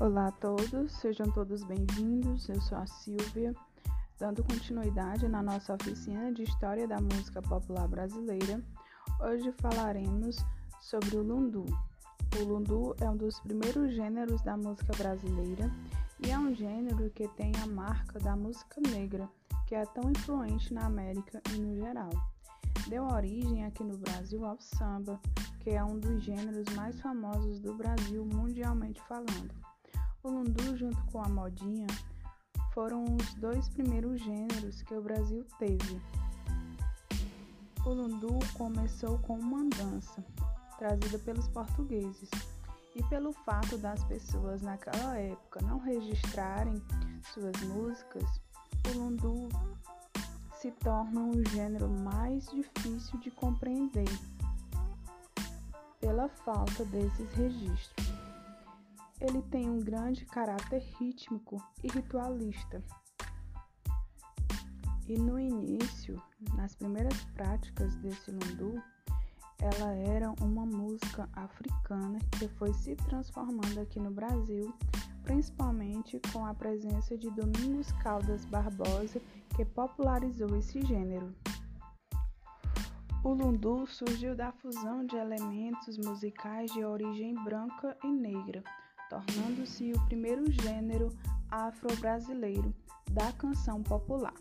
Olá a todos, sejam todos bem-vindos. Eu sou a Silvia, dando continuidade na nossa oficina de História da Música Popular Brasileira. Hoje falaremos sobre o lundu. O lundu é um dos primeiros gêneros da música brasileira e é um gênero que tem a marca da música negra, que é tão influente na América e no geral. Deu origem aqui no Brasil ao samba, que é um dos gêneros mais famosos do Brasil mundialmente falando. O lundu, junto com a modinha, foram os dois primeiros gêneros que o Brasil teve. O lundu começou com uma dança trazida pelos portugueses e pelo fato das pessoas naquela época não registrarem suas músicas, o lundu se torna um gênero mais difícil de compreender pela falta desses registros ele tem um grande caráter rítmico e ritualista. E no início, nas primeiras práticas desse lundu, ela era uma música africana que foi se transformando aqui no Brasil, principalmente com a presença de Domingos Caldas Barbosa, que popularizou esse gênero. O lundu surgiu da fusão de elementos musicais de origem branca e negra, tornando-se o primeiro gênero afro-brasileiro da canção popular.